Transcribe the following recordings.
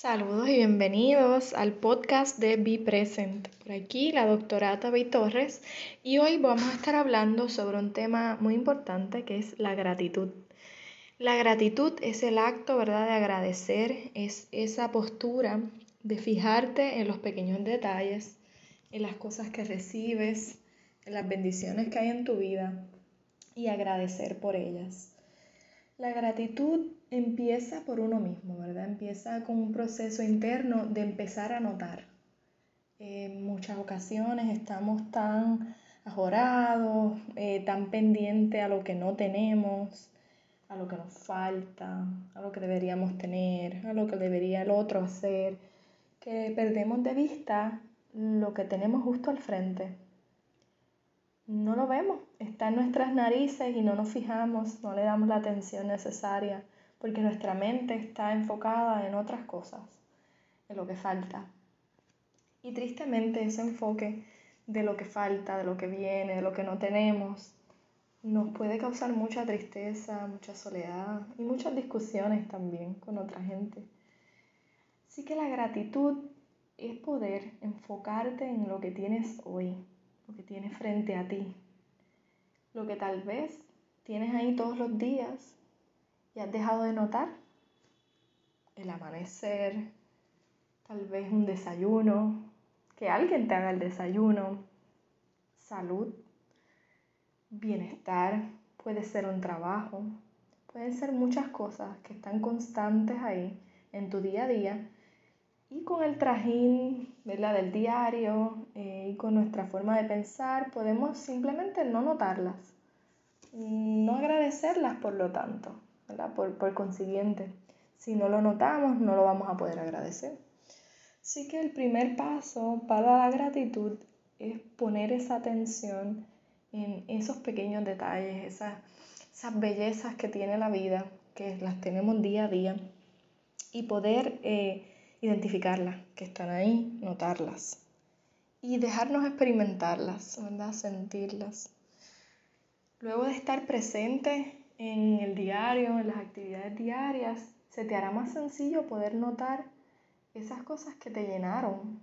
Saludos y bienvenidos al podcast de Be Present. Por aquí la doctora Tabey Torres y hoy vamos a estar hablando sobre un tema muy importante que es la gratitud. La gratitud es el acto, ¿verdad?, de agradecer, es esa postura de fijarte en los pequeños detalles, en las cosas que recibes, en las bendiciones que hay en tu vida y agradecer por ellas. La gratitud empieza por uno mismo, ¿verdad? Empieza con un proceso interno de empezar a notar. En muchas ocasiones estamos tan ajorados, eh, tan pendientes a lo que no tenemos, a lo que nos falta, a lo que deberíamos tener, a lo que debería el otro hacer, que perdemos de vista lo que tenemos justo al frente no lo vemos, nuestras narices y no nos fijamos, no le damos la atención necesaria, porque nuestra mente está enfocada en otras cosas, en lo que falta. Y tristemente ese enfoque de lo que falta, de lo que viene, de lo que no tenemos, nos puede causar mucha tristeza, mucha soledad y muchas discusiones también con otra gente. Así que la gratitud es poder enfocarte en lo que tienes hoy, lo que tienes frente a ti, lo que tal vez tienes ahí todos los días y has dejado de notar, el amanecer, tal vez un desayuno, que alguien te haga el desayuno, salud, bienestar, puede ser un trabajo, pueden ser muchas cosas que están constantes ahí en tu día a día. Y con el trajín ¿verdad? del diario eh, y con nuestra forma de pensar podemos simplemente no notarlas, no agradecerlas por lo tanto, ¿verdad? Por, por consiguiente. Si no lo notamos, no lo vamos a poder agradecer. Así que el primer paso para la gratitud es poner esa atención en esos pequeños detalles, esas, esas bellezas que tiene la vida, que las tenemos día a día, y poder eh, identificarlas, que están ahí, notarlas y dejarnos experimentarlas, ¿verdad? sentirlas. Luego de estar presente en el diario, en las actividades diarias, se te hará más sencillo poder notar esas cosas que te llenaron.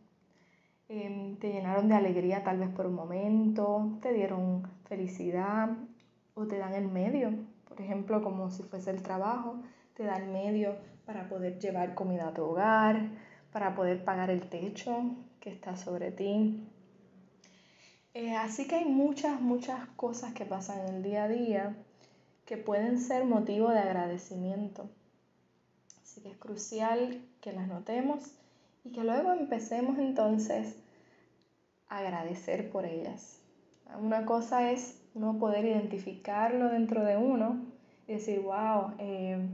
Em, te llenaron de alegría tal vez por un momento, te dieron felicidad o te dan el medio, por ejemplo, como si fuese el trabajo, te da el medio para poder llevar comida a tu hogar, para poder pagar el techo que está sobre ti. Eh, así que hay muchas, muchas cosas que pasan en el día a día que pueden ser motivo de agradecimiento. Así que es crucial que las notemos y que luego empecemos entonces a agradecer por ellas. Una cosa es no poder identificarlo dentro de uno y decir, wow, eh,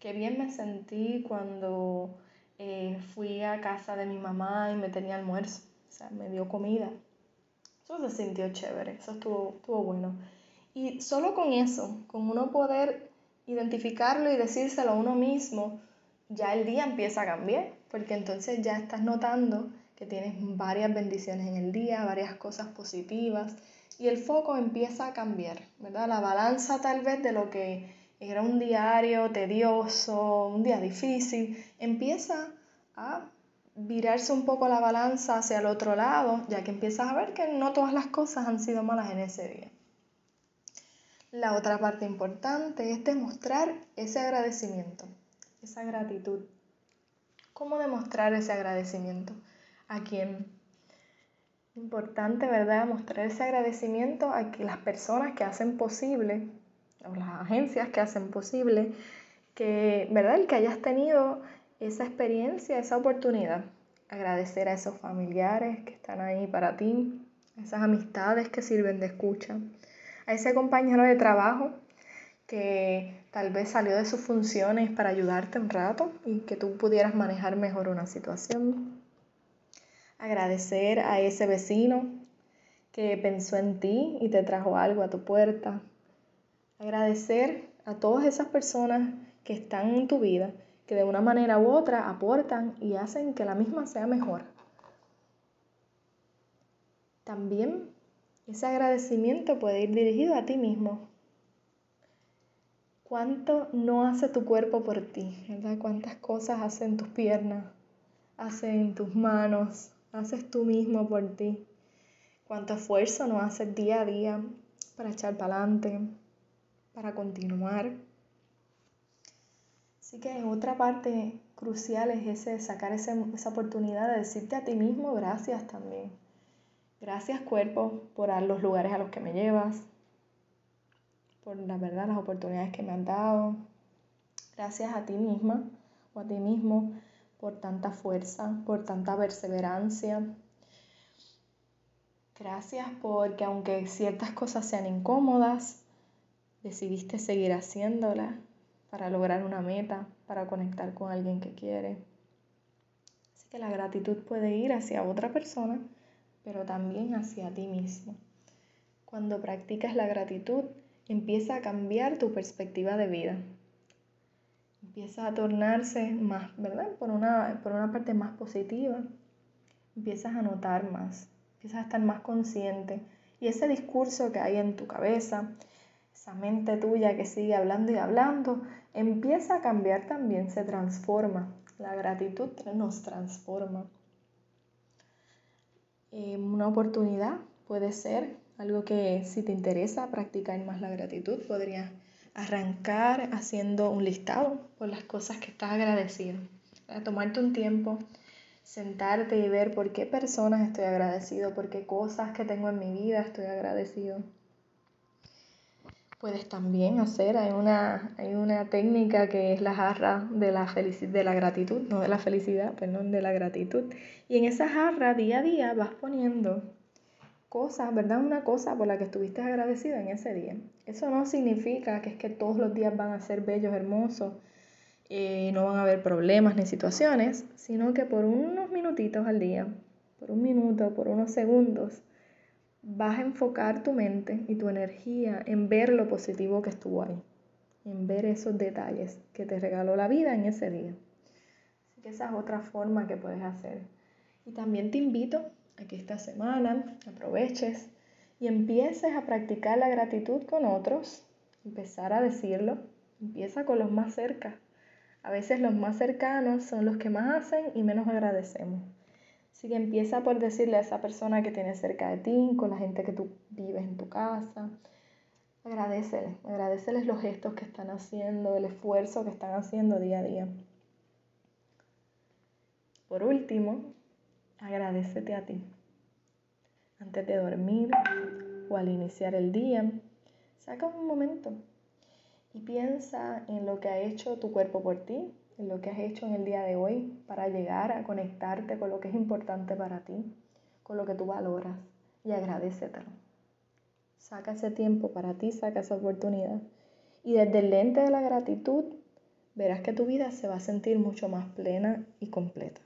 qué bien me sentí cuando eh, fui a casa de mi mamá y me tenía almuerzo, o sea, me dio comida. Eso se sintió chévere, eso estuvo, estuvo bueno. Y solo con eso, con uno poder identificarlo y decírselo a uno mismo, ya el día empieza a cambiar, porque entonces ya estás notando que tienes varias bendiciones en el día, varias cosas positivas, y el foco empieza a cambiar, ¿verdad? La balanza tal vez de lo que era un diario tedioso, un día difícil, empieza a virarse un poco la balanza hacia el otro lado, ya que empiezas a ver que no todas las cosas han sido malas en ese día. La otra parte importante es demostrar ese agradecimiento, esa gratitud. ¿Cómo demostrar ese agradecimiento? ¿A quién? Importante, ¿verdad? Mostrar ese agradecimiento a las personas que hacen posible las agencias que hacen posible que, ¿verdad? El que hayas tenido esa experiencia, esa oportunidad. Agradecer a esos familiares que están ahí para ti, esas amistades que sirven de escucha, a ese compañero de trabajo que tal vez salió de sus funciones para ayudarte un rato y que tú pudieras manejar mejor una situación. Agradecer a ese vecino que pensó en ti y te trajo algo a tu puerta. Agradecer a todas esas personas que están en tu vida, que de una manera u otra aportan y hacen que la misma sea mejor. También ese agradecimiento puede ir dirigido a ti mismo. ¿Cuánto no hace tu cuerpo por ti? ¿Verdad? ¿Cuántas cosas hacen tus piernas, hacen tus manos, haces tú mismo por ti? ¿Cuánto esfuerzo no haces día a día para echar para adelante, para continuar? Así que otra parte crucial es ese, sacar esa oportunidad de decirte a ti mismo gracias también. Gracias cuerpo por los lugares a los que me llevas, por la verdad, las oportunidades que me han dado. Gracias a ti misma o a ti mismo por tanta fuerza, por tanta perseverancia. Gracias porque aunque ciertas cosas sean incómodas, decidiste seguir haciéndolas para lograr una meta, para conectar con alguien que quiere. Así que la gratitud puede ir hacia otra persona, pero también hacia ti mismo. Cuando practicas la gratitud, empieza a cambiar tu perspectiva de vida. Empieza a tornarse más, ¿verdad? Por una, por una parte más positiva. Empiezas a notar más, empiezas a estar más consciente. Y ese discurso que hay en tu cabeza, esa mente tuya que sigue hablando y hablando, empieza a cambiar también, se transforma. La gratitud nos transforma. Eh, una oportunidad puede ser algo que si te interesa practicar más la gratitud, podrías arrancar haciendo un listado por las cosas que estás agradecido. tomarte un tiempo, sentarte y ver por qué personas estoy agradecido, por qué cosas que tengo en mi vida estoy agradecido. Puedes también hacer, hay una, hay una técnica que es la jarra de la, de la gratitud, no de la felicidad, perdón, de la gratitud. Y en esa jarra día a día vas poniendo cosas, ¿verdad? Una cosa por la que estuviste agradecido en ese día. Eso no significa que es que todos los días van a ser bellos, hermosos, y no van a haber problemas ni situaciones, sino que por unos minutitos al día, por un minuto, por unos segundos, vas a enfocar tu mente y tu energía en ver lo positivo que estuvo ahí, en ver esos detalles que te regaló la vida en ese día. Así que esa es otra forma que puedes hacer. Y también te invito a que esta semana aproveches y empieces a practicar la gratitud con otros, empezar a decirlo, empieza con los más cerca. A veces los más cercanos son los que más hacen y menos agradecemos. Así que empieza por decirle a esa persona que tienes cerca de ti, con la gente que tú vives en tu casa. Agradeceles, agradeceles los gestos que están haciendo, el esfuerzo que están haciendo día a día. Por último, agradecete a ti. Antes de dormir o al iniciar el día, saca un momento y piensa en lo que ha hecho tu cuerpo por ti, en lo que has hecho en el día de hoy para llegar a conectarte con lo que es importante para ti, con lo que tú valoras y agradecetelo. Saca ese tiempo para ti, saca esa oportunidad. Y desde el lente de la gratitud, verás que tu vida se va a sentir mucho más plena y completa.